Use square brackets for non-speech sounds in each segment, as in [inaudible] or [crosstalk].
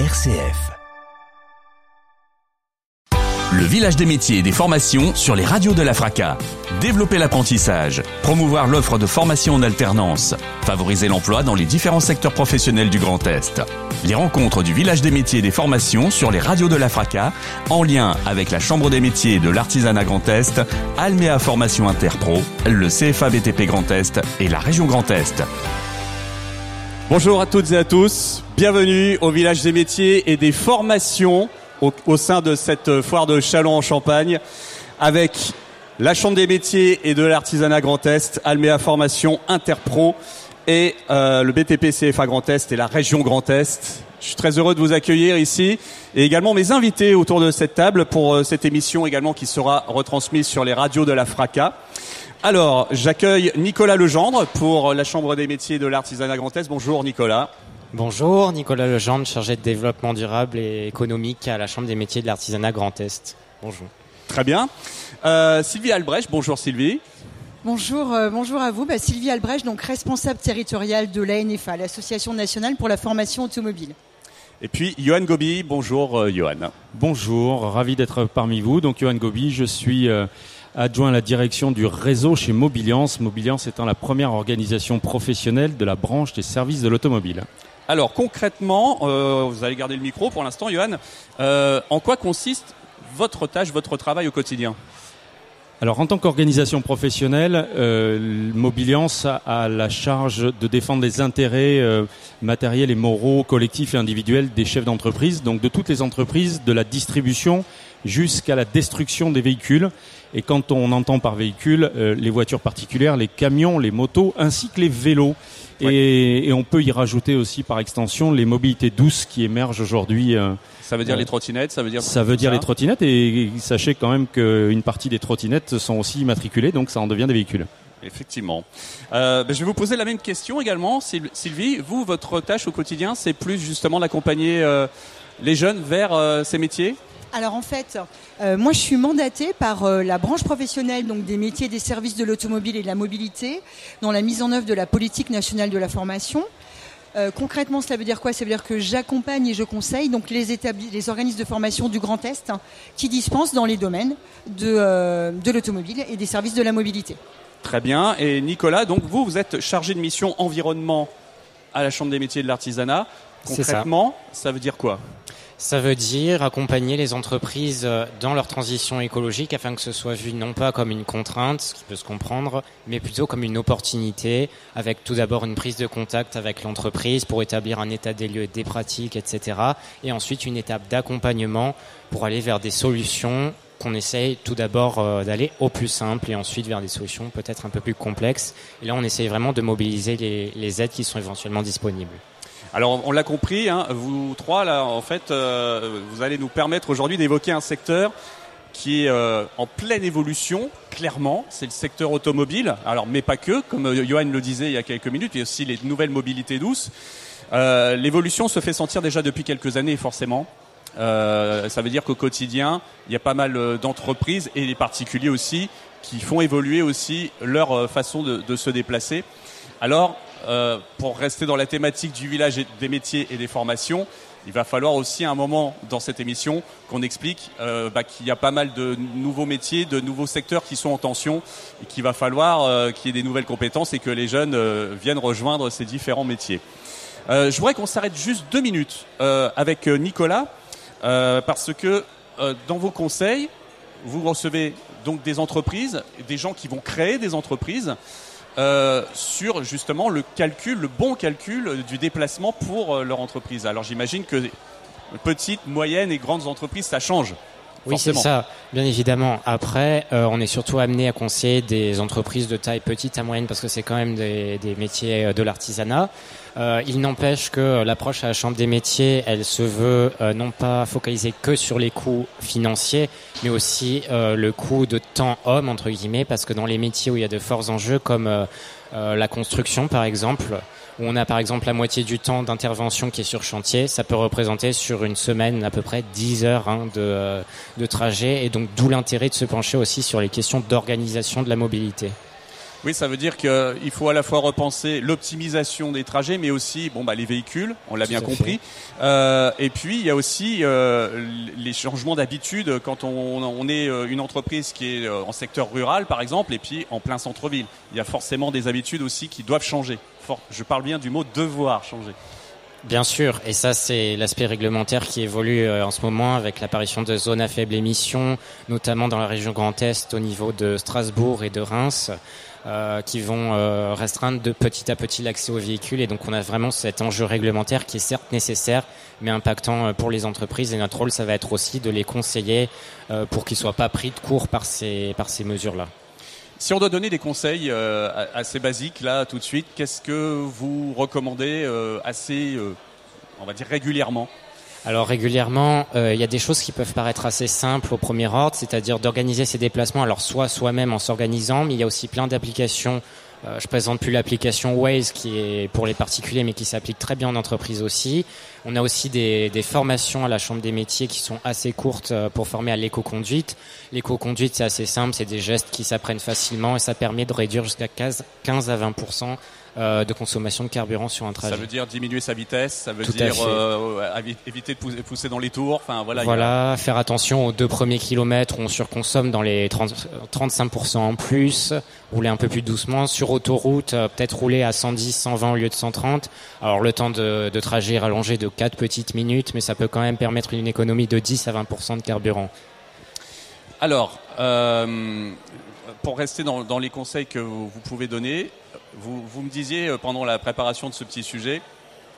RCF. Le village des métiers et des formations sur les radios de la FRACA. Développer l'apprentissage, promouvoir l'offre de formation en alternance, favoriser l'emploi dans les différents secteurs professionnels du Grand Est. Les rencontres du village des métiers et des formations sur les radios de la FRACA, en lien avec la Chambre des métiers de l'artisanat Grand Est, Alméa Formation Interpro, le CFA BTP Grand Est et la région Grand Est. Bonjour à toutes et à tous, bienvenue au village des métiers et des formations au, sein de cette foire de Chalon en Champagne avec la Chambre des métiers et de l'artisanat Grand Est, Alméa Formation Interpro et euh, le BTP CFA Grand Est et la région Grand Est. Je suis très heureux de vous accueillir ici et également mes invités autour de cette table pour euh, cette émission également qui sera retransmise sur les radios de la FRACA. Alors, j'accueille Nicolas Legendre pour la Chambre des métiers de l'artisanat Grand Est. Bonjour Nicolas. Bonjour, Nicolas Legendre, chargé de développement durable et économique à la Chambre des métiers de l'artisanat Grand Est. Bonjour. Très bien. Euh, Sylvie Albrecht, bonjour Sylvie. Bonjour, euh, bonjour à vous. Bah, Sylvie Albrecht, donc responsable territoriale de l'ANFA, l'Association nationale pour la formation automobile. Et puis Johan Gobi, bonjour euh, Johan. Bonjour, ravi d'être parmi vous. Donc Johan Gobi, je suis euh, adjoint à la direction du réseau chez Mobiliance. Mobiliance étant la première organisation professionnelle de la branche des services de l'automobile. Alors concrètement, euh, vous allez garder le micro pour l'instant Johan, euh, en quoi consiste votre tâche, votre travail au quotidien? Alors en tant qu'organisation professionnelle, euh, Mobiliance a, la charge de défendre les intérêts euh, matériels et moraux, collectifs et individuels des chefs d'entreprise, donc de toutes les entreprises, de la distribution jusqu'à la destruction des véhicules. Et quand on entend par véhicule euh, les voitures particulières, les camions, les motos, ainsi que les vélos. Et, et on peut y rajouter aussi par extension les mobilités douces qui émergent aujourd'hui. euh, Ça veut dire Euh, les trottinettes, ça veut dire ça veut dire les trottinettes et sachez quand même qu'une partie des trottinettes sont aussi immatriculées, donc ça en devient des véhicules. Effectivement. Euh, ben, je vais vous poser la même question également, Syl- Sylvie. Vous, votre tâche au quotidien, c'est plus justement d'accompagner euh, les jeunes vers euh, ces métiers? Alors en fait, euh, moi je suis mandatée par euh, la branche professionnelle donc des métiers des services de l'automobile et de la mobilité dans la mise en œuvre de la politique nationale de la formation. Euh, concrètement, cela veut dire quoi? Ça veut dire que j'accompagne et je conseille donc les, établis, les organismes de formation du Grand Est hein, qui dispensent dans les domaines de, euh, de l'automobile et des services de la mobilité. Très bien. Et Nicolas, donc vous, vous êtes chargé de mission environnement à la Chambre des métiers et de l'artisanat. Ça. Concrètement, ça veut dire quoi? Ça veut dire accompagner les entreprises euh, dans leur transition écologique afin que ce soit vu non pas comme une contrainte, ce qui peut se comprendre, mais plutôt comme une opportunité, avec tout d'abord une prise de contact avec l'entreprise pour établir un état des lieux, des pratiques, etc. Et ensuite une étape d'accompagnement pour aller vers des solutions qu'on essaye tout d'abord euh, d'aller au plus simple et ensuite vers des solutions peut-être un peu plus complexes. Et là, on essaye vraiment de mobiliser les, les aides qui sont éventuellement disponibles. Alors, on l'a compris, hein, vous trois, là, en fait, euh, vous allez nous permettre aujourd'hui d'évoquer un secteur qui est euh, en pleine évolution, clairement, c'est le secteur automobile. Alors, mais pas que, comme euh, Johan le disait il y a quelques minutes, il y a aussi les nouvelles mobilités douces. Euh, L'évolution se fait sentir déjà depuis quelques années, forcément. Euh, ça veut dire qu'au quotidien, il y a pas mal euh, d'entreprises et les particuliers aussi qui font évoluer aussi leur façon de, de se déplacer. Alors, euh, pour rester dans la thématique du village des métiers et des formations, il va falloir aussi un moment dans cette émission qu'on explique euh, bah, qu'il y a pas mal de nouveaux métiers, de nouveaux secteurs qui sont en tension et qu'il va falloir euh, qu'il y ait des nouvelles compétences et que les jeunes viennent rejoindre ces différents métiers. Je voudrais qu'on s'arrête juste deux minutes avec Nicolas parce que dans vos conseils, vous recevez donc des entreprises, des gens qui vont créer des entreprises euh, sur justement le calcul, le bon calcul euh, du déplacement pour euh, leur entreprise. Alors j'imagine que petites, moyennes et grandes entreprises, ça change. Oui, c'est ça, bien évidemment. Après, euh, on est surtout amené à conseiller des entreprises de taille petite à moyenne parce que c'est quand même des, des métiers euh, de l'artisanat. Euh, il n'empêche que l'approche à la Chambre des métiers, elle se veut euh, non pas focaliser que sur les coûts financiers, mais aussi euh, le coût de temps homme, entre guillemets, parce que dans les métiers où il y a de forts enjeux, comme euh, la construction par exemple, où on a par exemple la moitié du temps d'intervention qui est sur chantier, ça peut représenter sur une semaine à peu près 10 heures hein, euh, de trajet, et donc d'où l'intérêt de se pencher aussi sur les questions d'organisation de la mobilité. Oui, ça veut dire qu'il faut à la fois repenser l'optimisation des trajets, mais aussi bon, bah, les véhicules, on l'a bien compris. Euh, et puis, il y a aussi euh, les changements d'habitude quand on, on, est euh, une entreprise qui est euh, en secteur rural, par exemple, et puis en plein centre-ville. Il y a forcément des habitudes aussi qui doivent changer. Je parle bien du mot devoir changer. Bien sûr, et ça c'est l'aspect réglementaire qui évolue en ce moment avec l'apparition de zones à faible émission, notamment dans la région Grand Est au niveau de Strasbourg et de Reims. Euh, qui vont euh, restreindre de petit à petit l'accès aux véhicules. Et donc on a vraiment cet enjeu réglementaire qui est certes nécessaire, mais impactant euh, pour les entreprises. Et notre rôle, ça va être aussi de les conseiller pour qu'ils soient pas pris de court par ces, par ces mesures-là. Si on doit donner des conseils assez basiques là tout de suite, qu'est-ce que vous recommandez assez, on va dire régulièrement? Alors régulièrement, euh, il y a des choses qui peuvent paraître assez simples au premier ordre, c'est-à-dire d'organiser ses déplacements, alors soit soi-même en s'organisant, mais il y a aussi plein d'applications. Euh, je présente plus l'application Waze qui est pour les particuliers, mais qui s'applique très bien en entreprise aussi. On a aussi des, des, formations à la Chambre des métiers qui sont assez courtes euh, pour former à l'éco-conduite. L'éco-conduite, c'est assez simple, c'est des gestes qui s'apprennent facilement et ça permet de réduire jusqu'à 15 à 20 euh, de consommation de carburant sur un trajet. Ça veut dire diminuer sa vitesse, ça veut dire euh, éviter de pousser dans les tours. Enfin voilà. Voilà, faire attention aux deux premiers kilomètres où on surconsomme dans les 30, 35% en plus, rouler un peu plus doucement sur autoroute, euh, peut-être rouler à 110, 120 au lieu de 130. Alors le temps de, de trajet est rallongé de 4 petites minutes, mais ça peut quand même permettre une économie de 10 à 20% de carburant. Alors, euh, pour rester dans, dans, les conseils que vous, vous pouvez donner, vous, me disiez euh, pendant la préparation de ce petit sujet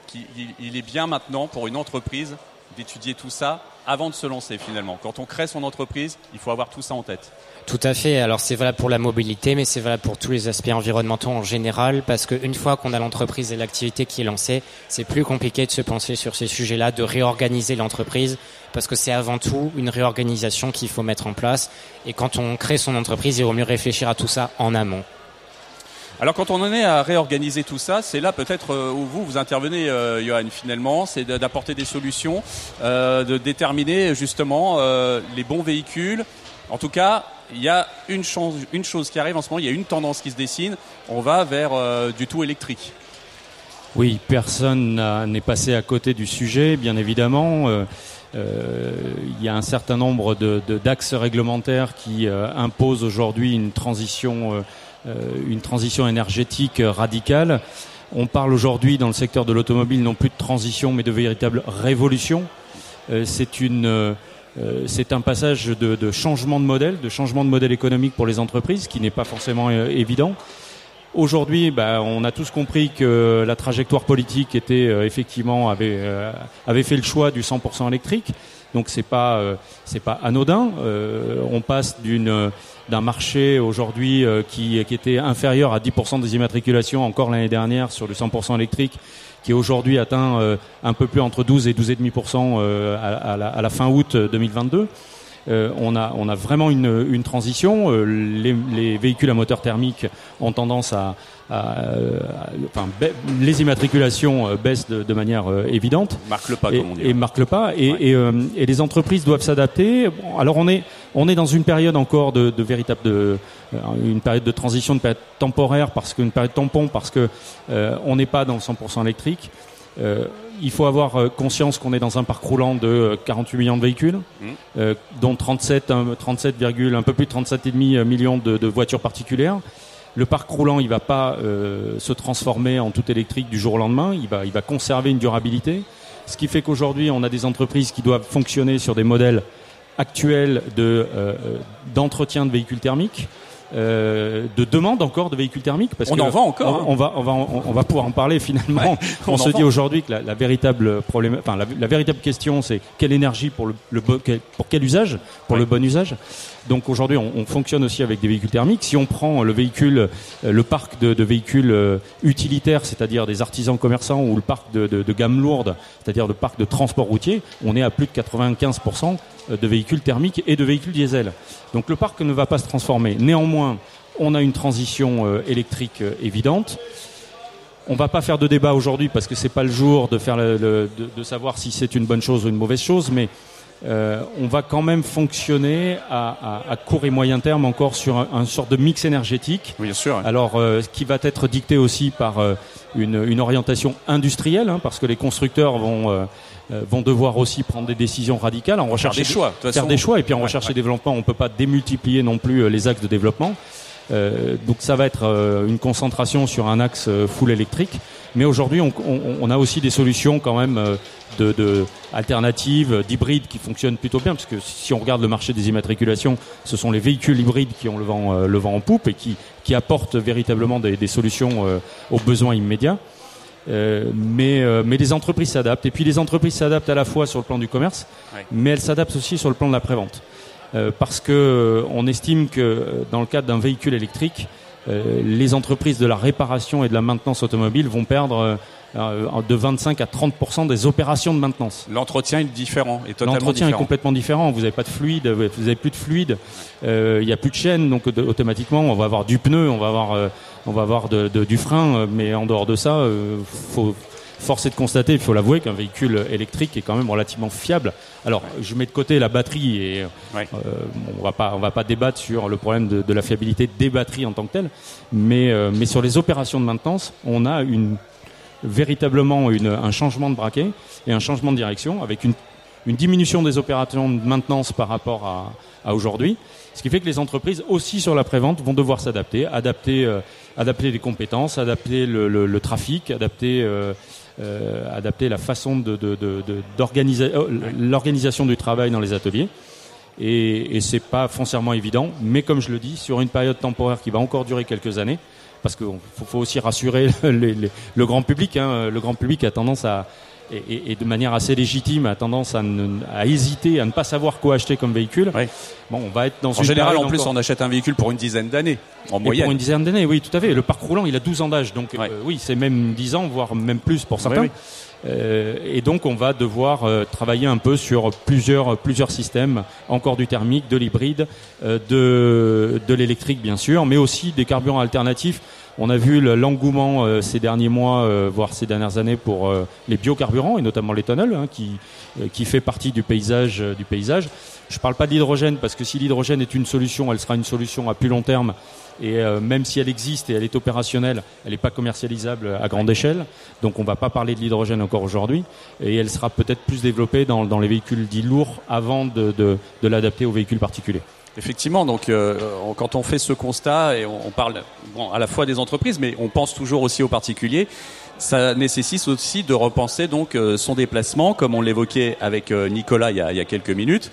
qu'il est bien maintenant pour une entreprise d'étudier tout ça avant de se lancer finalement. Quand on crée son entreprise, il faut avoir tout ça en tête. Tout à fait. Alors c'est valable pour la mobilité, mais c'est valable pour tous les aspects environnementaux en général, parce qu'une fois qu'on a l'entreprise et l'activité qui est lancée, c'est plus compliqué de se penser sur ces sujets-là, de réorganiser l'entreprise, parce que c'est avant tout une réorganisation qu'il faut mettre en place. Et quand on crée son entreprise, il vaut mieux réfléchir à tout ça en amont. Alors quand on en est à réorganiser tout ça, c'est là peut-être euh, où vous vous intervenez, euh, Johan. Finalement, c'est d'apporter des solutions, euh, de déterminer justement les bons véhicules. En tout cas, il y a une, chose, une chose qui arrive en ce moment, il y a une tendance qui se dessine. On va vers du tout électrique. Oui, personne n'est passé à côté du sujet, bien évidemment. il y a un certain nombre d'axes de, réglementaires qui imposent aujourd'hui une transition une transition énergétique radicale. On parle aujourd'hui dans le secteur de l'automobile non plus de transition mais de véritable révolution. Euh, c'est une euh, c'est un passage de, de, changement de modèle, de changement de modèle économique pour les entreprises, qui n'est pas forcément évident. Aujourd'hui, bah, on a tous compris que la trajectoire politique était effectivement avait avait fait le choix du 100% électrique. Donc c'est pas c'est pas anodin. on passe d'une d'un marché aujourd'hui euh, qui, qui, était inférieur à 10% des immatriculations encore l'année dernière sur le 100% électrique, qui aujourd'hui atteint euh, un peu plus entre 12 et 12,5% euh, à, à, la, à la fin août 2022. Euh, on, a, on a vraiment une, une transition. Euh, les, les, véhicules à moteur thermique ont tendance à, à, enfin, les immatriculations euh, baissent de, de manière évidente. Marque le pas, et, comme on dit. Et marque le pas. Et, et, et les entreprises doivent s'adapter. Bon, alors on est, on est dans une période encore de, de véritable, de, une période de transition, une période temporaire parce qu'une période tampon parce que euh, on n'est pas dans le 100% électrique. Euh, il faut avoir euh, conscience qu'on est dans un parc roulant de 48 euh, millions de véhicules, mmh. euh, dont 37, 37, un peu plus de 37,5 millions de, de, voitures particulières. Le parc roulant, il va pas euh, se transformer en tout électrique du jour au lendemain. Il va, il va conserver une durabilité. Ce qui fait qu'aujourd'hui, on a des entreprises qui doivent fonctionner sur des modèles actuels de d'entretien de véhicules thermiques. Euh, de demande encore de véhicules thermiques parce on en vend encore. On, hein. on, va, on va, on, va pouvoir en parler finalement. Ouais, [laughs] on, on se dit aujourd'hui que la, la, véritable problème, enfin la, la véritable question, c'est quelle énergie pour le, le pour quel usage, pour ouais. le bon usage. Donc aujourd'hui, on, on, fonctionne aussi avec des véhicules thermiques. Si on prend le véhicule, euh, le parc de, de véhicules euh, utilitaires, c'est-à-dire des artisans commerçants, ou le parc de, gamme lourde, c'est-à-dire le parc de transport routier, on est à plus de 95% euh, de véhicules thermiques et de véhicules diesel. Donc le parc ne va pas se transformer. Néanmoins, on a une transition électrique évidente. On va pas faire de débat aujourd'hui parce que c'est pas le jour de faire le, de, de savoir si c'est une bonne chose ou une mauvaise chose, mais euh, on va quand même fonctionner à, à, à, court et moyen terme encore sur un, un sorte de mix énergétique. Oui, bien sûr. Alors, euh, qui va être dicté aussi par euh, une, une, orientation industrielle, hein, parce que les constructeurs vont euh, vont devoir aussi prendre des décisions radicales en recherche des choix, de faire des choix et puis en ouais, recherche ouais. et développement on peut pas démultiplier non plus les axes de développement euh, donc ça va être euh, une concentration sur un axe euh, full électrique. Mais aujourd'hui, on, on, on, a aussi des solutions quand même euh, de, de alternatives, d'hybrides qui fonctionnent plutôt bien, parce que si on regarde le marché des immatriculations, ce sont les véhicules hybrides qui ont le vent, euh, le vent en poupe et qui, qui apportent véritablement des, des solutions euh, aux besoins immédiats. Euh, mais, euh, mais les entreprises s'adaptent. Et puis les entreprises s'adaptent à la fois sur le plan du commerce, Ouais. mais elles s'adaptent aussi sur le plan de la prévente. Euh, parce que euh, on estime que euh, dans le cadre d'un véhicule électrique, les entreprises de la réparation et de la maintenance automobile vont perdre de 25 à 30% des opérations de maintenance. L'entretien est différent, est totalement L'entretien est complètement différent. Vous n'avez pas de fluide, vous n'avez plus de fluide. Euh, Il n'y a plus de chaîne, donc de- automatiquement, on va avoir du pneu, on va avoir, euh, on va avoir de- de- du frein, mais en dehors de ça, euh, faut force est de constater, il faut l'avouer, qu'un véhicule électrique est quand même relativement fiable. Alors, je mets de côté la batterie et Ouais. euh, bon, on va pas, on va pas débattre sur le problème de, de la fiabilité des batteries en tant que telles, mais euh, mais sur les opérations de maintenance, on a une véritablement une, un changement de braquet et un changement de direction avec une, une diminution des opérations de maintenance par rapport à, à aujourd'hui. Ce qui fait que les entreprises aussi sur la prévente vont devoir s'adapter, adapter, euh, adapter les compétences, adapter le, le, le trafic, adapter, euh, euh, adapter la façon de, de, de, de- d'organiser euh, l'organisation du travail dans les ateliers. Et, et c'est pas foncièrement évident, mais comme je le dis, sur une période temporaire qui va encore durer quelques années, parce qu'il faut, faut aussi rassurer [laughs] les- les- le grand public. Hein, le grand public a tendance à et, et- et de manière assez légitime a tendance à, ne- à hésiter, à ne pas savoir quoi acheter comme véhicule. Ouais. Bon, on va être dans En une général, en plus, encore- on achète un véhicule pour une dizaine d'années, en et moyenne. pour une dizaine d'années, oui, tout à fait. Le parc roulant, il a 12 ans d'âge, donc Ouais. euh, oui, c'est même 10 ans, voire même plus pour certains. Oui, Euh, et donc, on va devoir euh, travailler un peu sur plusieurs plusieurs systèmes, encore du thermique, de l'hybride, euh, de de l'électrique bien sûr, mais aussi des carburants alternatifs. On a vu le- l'engouement euh, ces derniers mois, euh, voire ces dernières années, pour euh, les biocarburants et notamment l'éthanol, hein, qui qui fait partie du paysage du paysage. Je parle pas de l'hydrogène parce que si l'hydrogène est une solution, elle sera une solution à plus long terme. Et euh, même si elle existe et elle est opérationnelle, elle n'est pas commercialisable à grande échelle. Donc on ne va pas parler de l'hydrogène encore aujourd'hui. Et elle sera peut-être plus développée dans, dans les véhicules dits lourds avant de, de, de l'adapter aux véhicules particuliers. Effectivement, donc euh, on- quand on fait ce constat et on, on parle bon, à la fois des entreprises, mais on pense toujours aussi aux particuliers, ça nécessite aussi de repenser donc euh, son déplacement, comme on l'évoquait avec euh, Nicolas il y, a, il y a quelques minutes.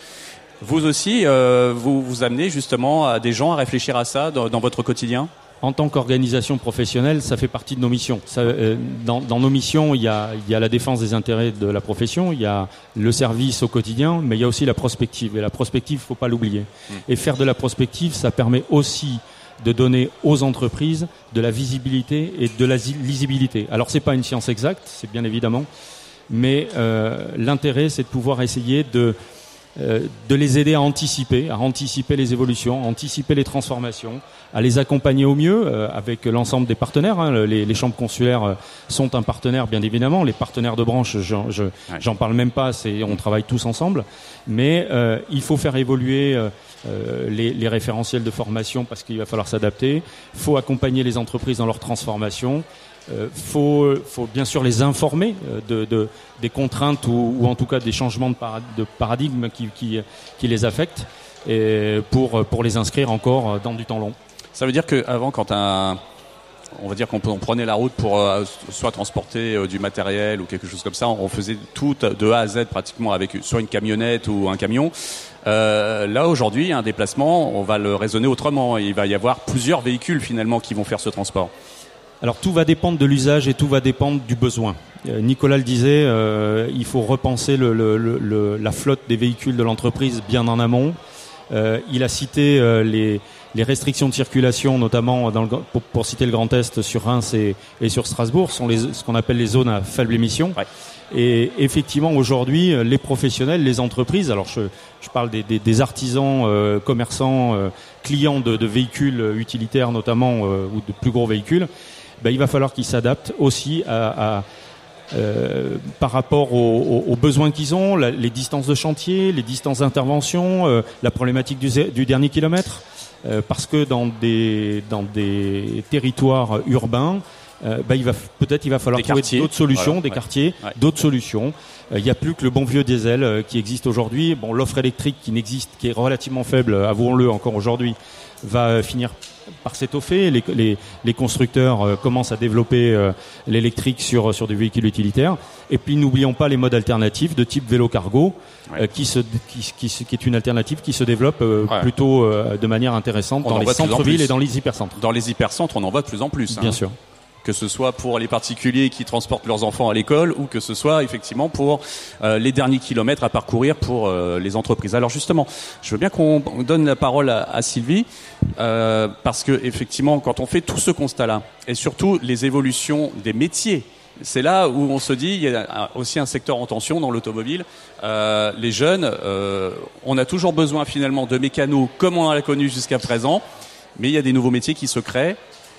Vous aussi, euh, vous vous amenez justement à des gens à réfléchir à ça dans, dans votre quotidien? En tant qu'organisation professionnelle, ça fait partie de nos missions. Ça, euh, dans, dans nos missions, il y, a, il y a la défense des intérêts de la profession, il y a le service au quotidien, mais il y a aussi la prospective. Et la prospective, faut pas l'oublier. Et faire de la prospective, ça permet aussi de donner aux entreprises de la visibilité et de la lisibilité. Alors c'est pas une science exacte, c'est bien évidemment, mais euh, l'intérêt c'est de pouvoir essayer de de les aider à anticiper, à anticiper les évolutions, à anticiper les transformations, à les accompagner au mieux euh, avec l'ensemble des partenaires. hein. Les, les chambres consulaires euh, sont un partenaire, bien évidemment. Les partenaires de branche, j'en je, j'en parle même pas. C'est on travaille tous ensemble, mais euh, il faut faire évoluer. euh, euh, les, les référentiels de formation parce qu'il va falloir s'adapter. Il faut accompagner les entreprises dans leur transformation. Euh, faut, faut bien sûr les informer euh, de, de, des contraintes ou, en tout cas des changements de, para- de paradigme qui, les affectent et pour, les inscrire encore dans du temps long. Ça veut dire qu'avant, quand on va dire qu'on on prenait la route pour euh, soit transporter euh, du matériel ou quelque chose comme ça, on faisait tout de A à Z pratiquement avec soit une camionnette ou un camion. Euh, là aujourd'hui, un déplacement, on va le raisonner autrement. Il va y avoir plusieurs véhicules finalement qui vont faire ce transport. Alors tout va dépendre de l'usage et tout va dépendre du besoin. Euh, Nicolas le disait, euh, il faut repenser le, le- le- le- la flotte des véhicules de l'entreprise bien en amont. Euh, il a cité euh, les, les restrictions de circulation, notamment dans le, pour, pour citer le Grand Est sur Reims et, et sur Strasbourg, sont les, ce qu'on appelle les zones à faible émission. Ouais. Et effectivement, aujourd'hui, euh, les professionnels, les entreprises, alors je, je parle des, des- des artisans, euh, commerçants, euh, clients de, de véhicules utilitaires notamment, euh, ou de plus gros véhicules, ben, il va falloir qu'ils s'adaptent aussi à, euh, par rapport aux, besoins qu'ils ont, les distances de chantier, les distances d'intervention, euh, la problématique du, du dernier kilomètre, euh, parce que dans des dans des territoires urbains, euh, bah, il va peut-être il va falloir Des trouver d'autres solutions, voilà, des ouais. quartiers, Ouais. d'autres solutions. Euh, Il n'y a plus que le bon vieux diesel euh, qui existe aujourd'hui. Bon, l'offre électrique qui n'existe, qui est relativement faible, euh, avouons-le encore aujourd'hui, va finir par s'étoffer. Les, les, les constructeurs commencent à développer l'électrique sur sur des véhicules utilitaires. Et puis n'oublions pas les modes alternatifs de type vélo cargo, Ouais. qui, se, qui, qui, se- qui est une alternative qui se développe plutôt de manière intéressante On dans les centres-villes et dans les hypercentres. Dans les hypercentres, on en voit de plus en plus. hein. Bien sûr. Que ce soit pour les particuliers qui transportent leurs enfants à l'école ou que ce soit effectivement pour euh, les derniers kilomètres à parcourir pour euh, les entreprises. Alors justement, je veux bien qu'on donne la parole à, Sylvie euh, parce que effectivement, quand on fait tout ce constat-là et surtout les évolutions des métiers. C'est là où on se dit il y a aussi un secteur en tension dans l'automobile. Les jeunes, on a toujours besoin finalement de mécanos comme on l'a connu jusqu'à présent, mais il y a des nouveaux métiers qui se créent.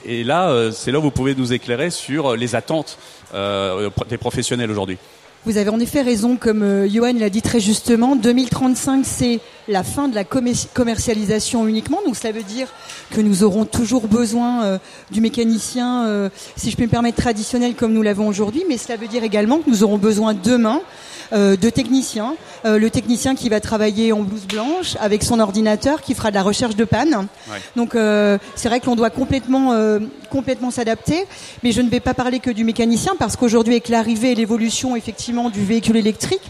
Et là, euh, c'est là où vous pouvez nous éclairer sur les attentes euh, des professionnels aujourd'hui. Vous avez en effet raison, comme euh, Johan l'a dit très justement, 2035 c'est la fin de la commer- commercialisation uniquement, donc cela veut dire que nous aurons toujours besoin euh, du mécanicien, euh, si je puis me permettre, traditionnel comme nous l'avons aujourd'hui, mais cela veut dire également que nous aurons besoin demain euh, de techniciens, Euh, le technicien qui va travailler en blouse blanche avec son ordinateur, qui fera de la recherche de panne. Ouais. Donc euh, c'est vrai que l'on doit complètement euh, complètement s'adapter, mais je ne vais pas parler que du mécanicien parce qu'aujourd'hui avec l'arrivée et l'évolution effectivement du véhicule électrique,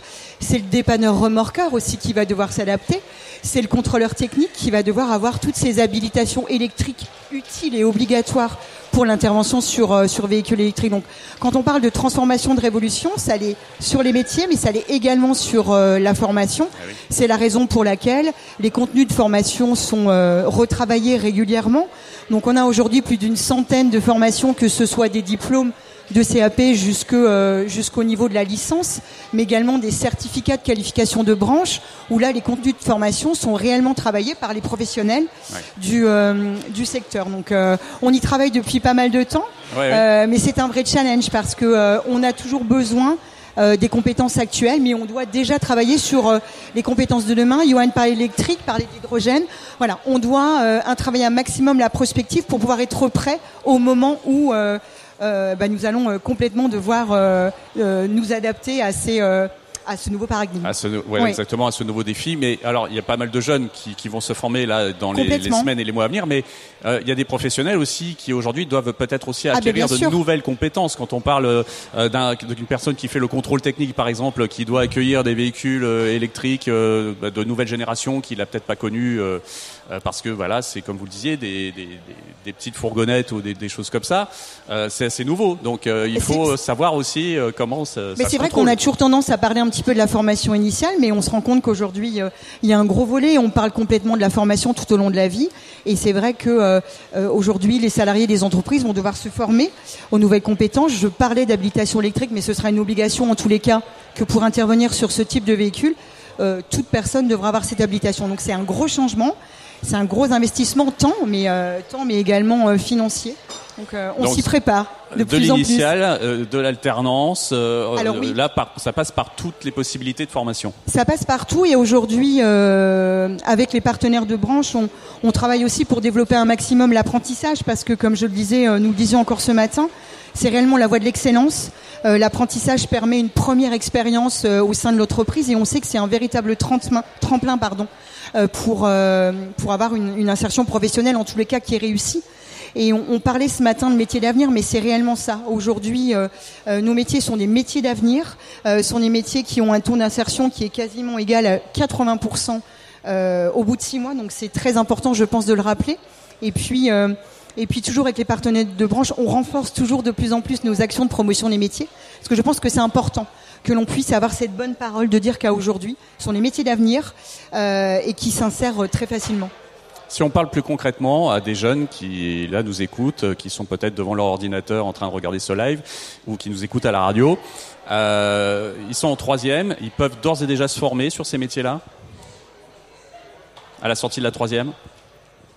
c'est le dépanneur remorqueur aussi qui va devoir s'adapter, c'est le contrôleur technique qui va devoir avoir toutes ces habilitations électriques utiles et obligatoires pour l'intervention sur euh, sur véhicules électriques. Donc quand on parle de transformation de révolution, ça l'est sur les métiers mais ça l'est également sur euh, la formation. Ah oui. C'est la raison pour laquelle les contenus de formation sont euh, retravaillés régulièrement. Donc on a aujourd'hui plus d'une centaine de formations, que ce soit des diplômes de CAP euh, jusqu'au niveau de la licence, mais également des certificats de qualification de branche, où là les contenus de formation sont réellement travaillés par les professionnels Ouais. du, euh, du secteur. Donc euh, on y travaille depuis pas mal de temps, Ouais, ouais. euh, mais c'est un vrai challenge parce que on a toujours besoin euh, des compétences actuelles, mais on doit déjà travailler sur euh, les compétences de demain. Johan parlait d'électrique, parlait d'hydrogène. Voilà, on doit euh, un travailler un maximum la prospective pour pouvoir être prêt au moment où euh, bah, nous allons euh, complètement devoir euh, euh, nous adapter à ces euh, à ce nouveau paradigme. À ce, ouais, Oui. exactement à ce nouveau défi. Mais alors, il y a pas mal de jeunes qui, qui vont se former là dans les, semaines et les mois à venir. Mais euh, il y a des professionnels aussi qui aujourd'hui doivent peut-être aussi Ah, ben, acquérir de sûr. nouvelles compétences. Quand on parle euh, d'un- d'une personne qui fait le contrôle technique, par exemple, qui doit accueillir des véhicules électriques euh, bah, de nouvelle génération qu'il a peut-être pas connu parce que voilà, c'est comme vous le disiez, des, des, des, des petites fourgonnettes ou des, des choses comme ça. Euh, c'est assez nouveau. Donc euh, il faut savoir aussi euh, comment ça. Mais c'est vrai qu'on a toujours tendance à parler un petit peu de la formation initiale, mais on se rend compte qu'aujourd'hui euh, il y a un gros volet. On parle complètement de la formation tout au long de la vie, et c'est vrai que euh, euh, aujourd'hui les salariés des entreprises vont devoir se former aux nouvelles compétences. Je parlais d'habilitation électrique, mais ce sera une obligation en tous les cas que pour intervenir sur ce type de véhicule, euh, toute personne devra avoir cette habilitation. Donc c'est un gros changement. C'est un gros investissement temps, mais euh, temps, mais également euh, financier. Donc euh, on s'y prépare de, de plus en plus. l'initial, euh, de l'alternance. euh, Alors, euh, oui. Là, par- ça passe par toutes les possibilités de formation. Ça passe partout et aujourd'hui, avec les partenaires de branche, on, on travaille aussi pour développer un maximum l'apprentissage parce que, comme je le disais, nous le disions encore ce matin, c'est réellement la voie de l'excellence. Euh, L'apprentissage permet une première expérience euh, au sein de l'entreprise et on sait que c'est un véritable tremplin pardon, euh, pour, pour avoir une, une insertion professionnelle, en tous les cas, qui est réussie. Et on, on parlait ce matin de métiers d'avenir, mais c'est réellement ça. Aujourd'hui, euh, nos métiers sont des métiers d'avenir, euh, sont des métiers qui ont un taux d'insertion qui est quasiment égal à 80% euh, au bout de six mois. Donc c'est très important, je pense, de le rappeler. Et puis, et puis toujours avec les partenaires de branche, on renforce toujours de plus en plus nos actions de promotion des métiers, parce que je pense que c'est important que l'on puisse avoir cette bonne parole de dire qu'à aujourd'hui, ce sont les métiers d'avenir euh, et qui s'insèrent très facilement. Si on parle plus concrètement à des jeunes qui là nous écoutent, euh, qui sont peut-être devant leur ordinateur en train de regarder ce live, ou qui nous écoutent à la radio, euh, ils sont en troisième, ils peuvent d'ores et déjà se former sur ces métiers-là? À la sortie de la troisième?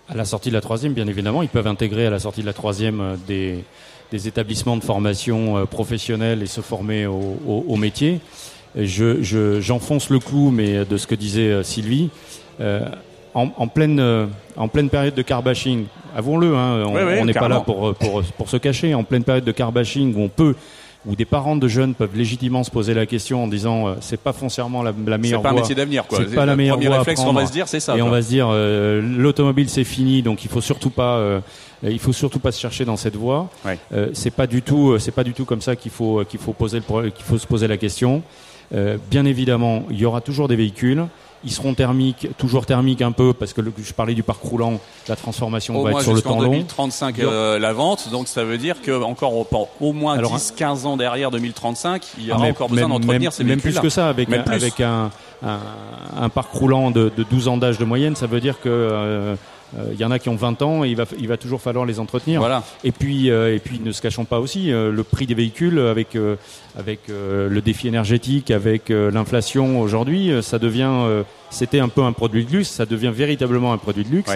À la sortie de la troisième, bien évidemment, ils peuvent intégrer à la sortie de la troisième euh, des, des établissements de formation professionnelle et se former au, au, métier. Je, j'enfonce le clou, mais de ce que disait Sylvie. En, en, pleine, en pleine période de car bashing, avouons-le, hein, on n'est pas là pour, pour, pour, se cacher, en pleine période de car bashing où on peut où des parents de jeunes peuvent légitimement se poser la question en disant euh, c'est pas foncièrement la, la meilleure voie. C'est pas un métier d'avenir quoi. C'est pas la meilleure voie réflexe qu'on va se dire, c'est ça. Et on va se dire euh, l'automobile c'est fini, donc il faut surtout pas euh, il faut surtout pas se chercher dans cette voie. Ouais. Euh, c'est pas du tout c'est pas du tout comme ça qu'il faut qu'il faut poser le, qu'il faut se poser la question. bien évidemment, il y aura toujours des véhicules. Ils seront thermiques, toujours thermiques un peu, parce que le, je parlais du parc roulant, la transformation va être sur le temps long. 2035 euh, la vente, donc ça veut dire que encore au, moins 10-15 ans derrière 2035, il y aura ah, encore besoin d'entretenir ces véhicules. Même plus que ça, avec, un, avec un, un, un, parc roulant de, de 12 ans d'âge de moyenne, ça veut dire que euh, il euh, y en a qui ont 20 ans et il va, il va toujours falloir les entretenir. Voilà. Et puis, euh, et puis, ne se cachons pas aussi, euh, le prix des véhicules avec avec le défi énergétique, avec l'inflation aujourd'hui, ça devient, c'était un peu un produit de luxe, ça devient véritablement un produit de luxe.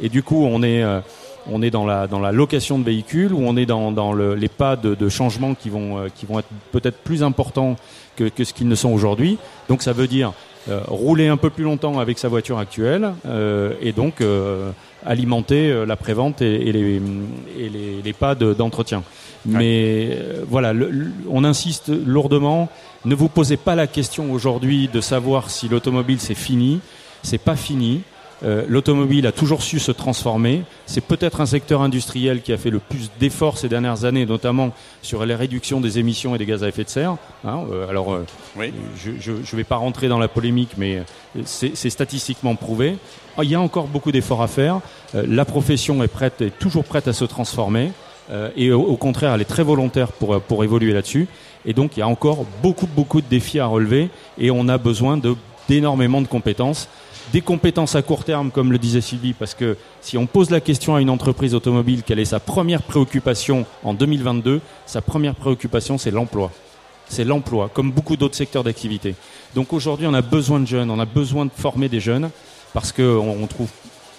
Et du coup, on est on est dans la dans la location de véhicules ou on est dans dans le, les pas de, de changement qui vont qui vont être peut-être plus importants que, que ce qu'ils ne sont aujourd'hui. Donc ça veut dire euh, rouler un peu plus longtemps avec sa voiture actuelle euh, et donc euh, alimenter la prévente et, et, les, et les, les, pas d'entretien. Mais voilà, on insiste lourdement. Ne vous posez pas la question aujourd'hui de savoir si l'automobile c'est fini. C'est pas fini. Euh, l'automobile a toujours su se transformer. C'est peut-être un secteur industriel qui a fait le plus d'efforts ces dernières années, notamment sur les réductions des émissions et des gaz à effet de serre. Hein, euh, alors, euh, je ne vais pas rentrer dans la polémique, mais c'est statistiquement prouvé. Ah, il y a encore beaucoup d'efforts à faire. la profession est prête, est toujours prête à se transformer. et au, contraire, elle est très volontaire pour, pour évoluer là-dessus. Et donc, il y a encore beaucoup, beaucoup de défis à relever. Et on a besoin d'énormément de compétences des compétences à court terme, comme le disait Sylvie, parce que si on pose la question à une entreprise automobile, quelle est sa première préoccupation en 2022 Sa première préoccupation, c'est l'emploi. C'est l'emploi, comme beaucoup d'autres secteurs d'activité. Donc aujourd'hui, on a besoin de jeunes, on a besoin de former des jeunes, parce qu'on on trouve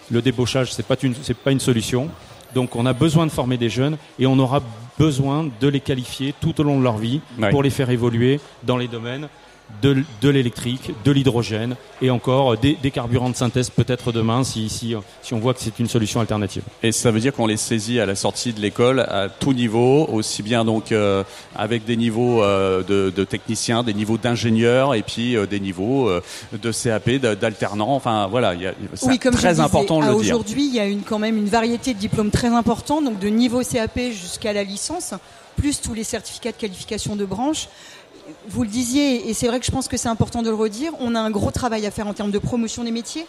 le débauchage, c'est pas une, c'est pas une solution. Donc on a besoin de former des jeunes et on aura besoin de les qualifier tout au long de leur vie pour les faire évoluer dans les domaines de, de l'électrique, de l'hydrogène et encore des, des, carburants de synthèse peut-être demain si, si, si on voit que c'est une solution alternative. Et ça veut dire qu'on les saisit à la sortie de l'école à tout niveau, aussi bien donc euh, avec des niveaux euh, de, de, techniciens, des niveaux d'ingénieurs et puis euh, des niveaux de CAP, d'alternants. Enfin voilà, c'est oui, comme très important de le dire. Aujourd'hui, il y a une, quand même une variété de diplômes très importants, donc de niveau CAP jusqu'à la licence, plus tous les certificats de qualification de branche vous le disiez, et c'est vrai que je pense que c'est important de le redire, on a un gros travail à faire en termes de promotion des métiers.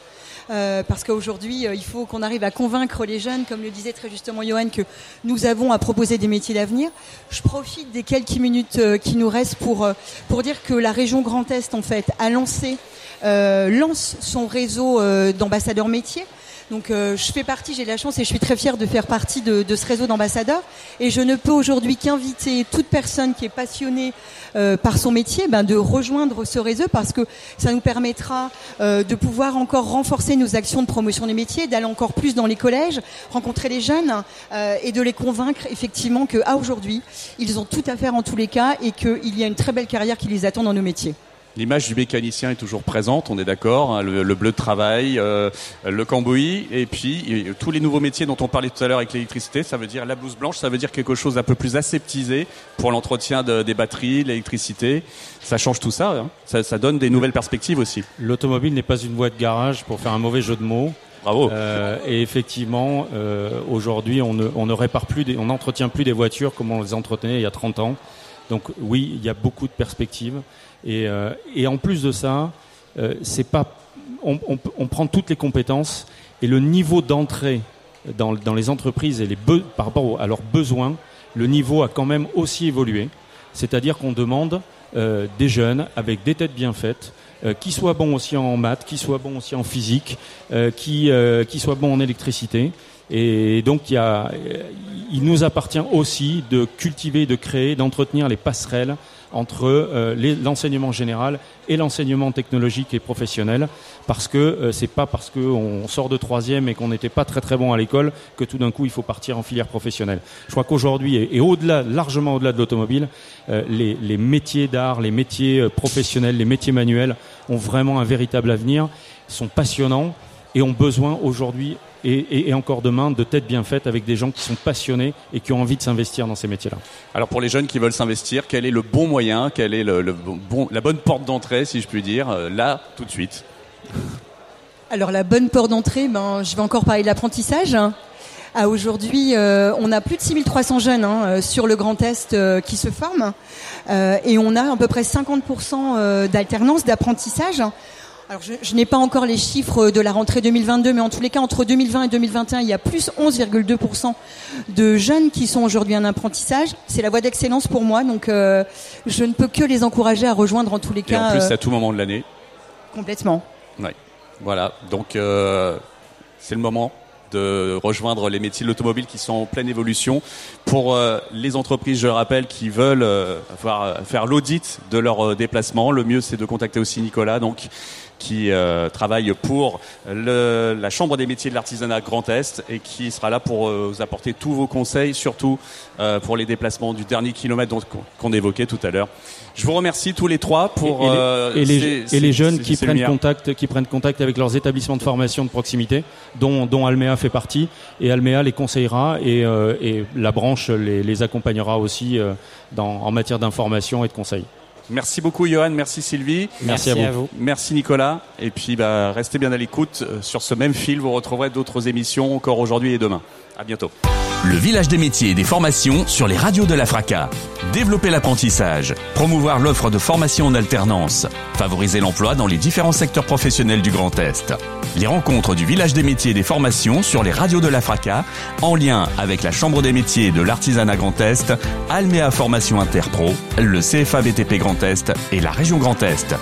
Euh, parce qu'aujourd'hui, euh, il faut qu'on arrive à convaincre les jeunes, comme le disait très justement Johan, que nous avons à proposer des métiers d'avenir. Je profite des quelques minutes euh, qui nous restent pour, pour dire que la région Grand Est, en fait, a lancé, lance son réseau d'ambassadeurs métiers. Donc euh, je fais partie, j'ai la chance et je suis très fière de faire partie de, ce réseau d'ambassadeurs. Et je ne peux aujourd'hui qu'inviter toute personne qui est passionnée euh, par son métier ben, de rejoindre ce réseau parce que ça nous permettra euh, de pouvoir encore renforcer nos actions de promotion des métiers, d'aller encore plus dans les collèges, rencontrer les jeunes et de les convaincre effectivement qu'à aujourd'hui, ils ont tout à faire en tous les cas et qu'il y a une très belle carrière qui les attend dans nos métiers. L'image du mécanicien est toujours présente, on est d'accord. Hein, le, bleu de travail, euh, le cambouis, et puis tous les nouveaux métiers dont on parlait tout à l'heure avec l'électricité, ça veut dire la blouse blanche, ça veut dire quelque chose d'un peu plus aseptisé pour l'entretien de, des batteries, l'électricité. Ça change tout ça, hein. ça, ça donne des nouvelles perspectives aussi. L'automobile n'est pas une voie de garage pour faire un mauvais jeu de mots. Bravo. Euh, et effectivement, euh, aujourd'hui, on ne, on ne répare plus, des, on n'entretient plus des voitures comme on les entretenait il y a 30 ans. Donc oui, il y a beaucoup de perspectives. Et, euh, et en plus de ça, euh, c'est pas, on, on, on, prend toutes les compétences et le niveau d'entrée dans, dans, les entreprises et les par rapport à leurs besoins, le niveau a quand même aussi évolué. C'est-à-dire qu'on demande euh, des jeunes avec des têtes bien faites, euh, qui soient bons aussi en maths, qui soient bons aussi en physique, euh, qui, euh, qui soient bons en électricité. Et donc il, y a, il nous appartient aussi de cultiver, de créer, d'entretenir les passerelles entre euh, l'enseignement général et l'enseignement technologique et professionnel, parce que euh, c'est pas parce qu'on sort de troisième et qu'on n'était pas très très bon à l'école que tout d'un coup il faut partir en filière professionnelle. Je crois qu'aujourd'hui et, au-delà, largement au-delà de l'automobile, euh, les, les métiers d'art, les métiers euh, professionnels, les métiers manuels ont vraiment un véritable avenir, sont passionnants et ont besoin aujourd'hui et, et- et encore demain de têtes bien faites avec des gens qui sont passionnés et qui ont envie de s'investir dans ces métiers-là. Alors pour les jeunes qui veulent s'investir, quel est le bon moyen, quelle est le, le bon, la bonne porte d'entrée, si je puis dire, euh, là, tout de suite? Alors la bonne porte d'entrée, ben, je vais encore parler de l'apprentissage. Aujourd'hui, euh, on a plus de 6300 jeunes hein, euh, sur le Grand Est euh, qui se forment Euh, et on a à peu près 50% euh, d'alternance, d'apprentissage. Alors je, je n'ai pas encore les chiffres de la rentrée 2022, mais en tous les cas, entre 2020 et 2021, il y a plus 11,2% de jeunes qui sont aujourd'hui en apprentissage. C'est la voie d'excellence pour moi, donc euh, je ne peux que les encourager à rejoindre en tous les Et cas en plus, euh, à tout moment de l'année. complètement. Voilà, donc euh, c'est le moment de rejoindre les métiers de l'automobile qui sont en pleine évolution. Pour euh, les entreprises, je le rappelle, qui veulent euh, avoir, faire l'audit de leur euh, déplacement, le mieux c'est de contacter aussi Nicolas, donc qui euh, travaille pour le- la Chambre des métiers de l'artisanat Grand Est et qui sera là pour euh, vous apporter tous vos conseils, surtout euh, pour les déplacements du dernier kilomètre qu'on évoquait tout à l'heure. Je vous remercie tous les trois pour et, et les- euh, et les, ces- et ces- les jeunes ces- qui ces prennent lumières. contact, qui prennent contact avec leurs établissements de formation de proximité, dont, dont Almea fait partie, et Almea les conseillera et, euh, et la branche les, les accompagnera aussi euh, dans, en matière d'information et de conseil. Merci beaucoup Johan, merci Sylvie, Merci à vous. merci Nicolas, et puis bah, restez bien à l'écoute euh, sur ce même fil, vous retrouverez d'autres émissions encore aujourd'hui et demain. À bientôt. Le village des métiers et des formations sur les radios de la FRACA. Développer l'apprentissage, promouvoir l'offre de formation en alternance, favoriser l'emploi dans les différents secteurs professionnels du Grand Est. Les rencontres du village des métiers et des formations sur les radios de la FRACA, en lien avec la Chambre des métiers de l'artisanat Grand Est, Almea Formation Interpro, le CFA BTP Grand Est et la région Grand Est.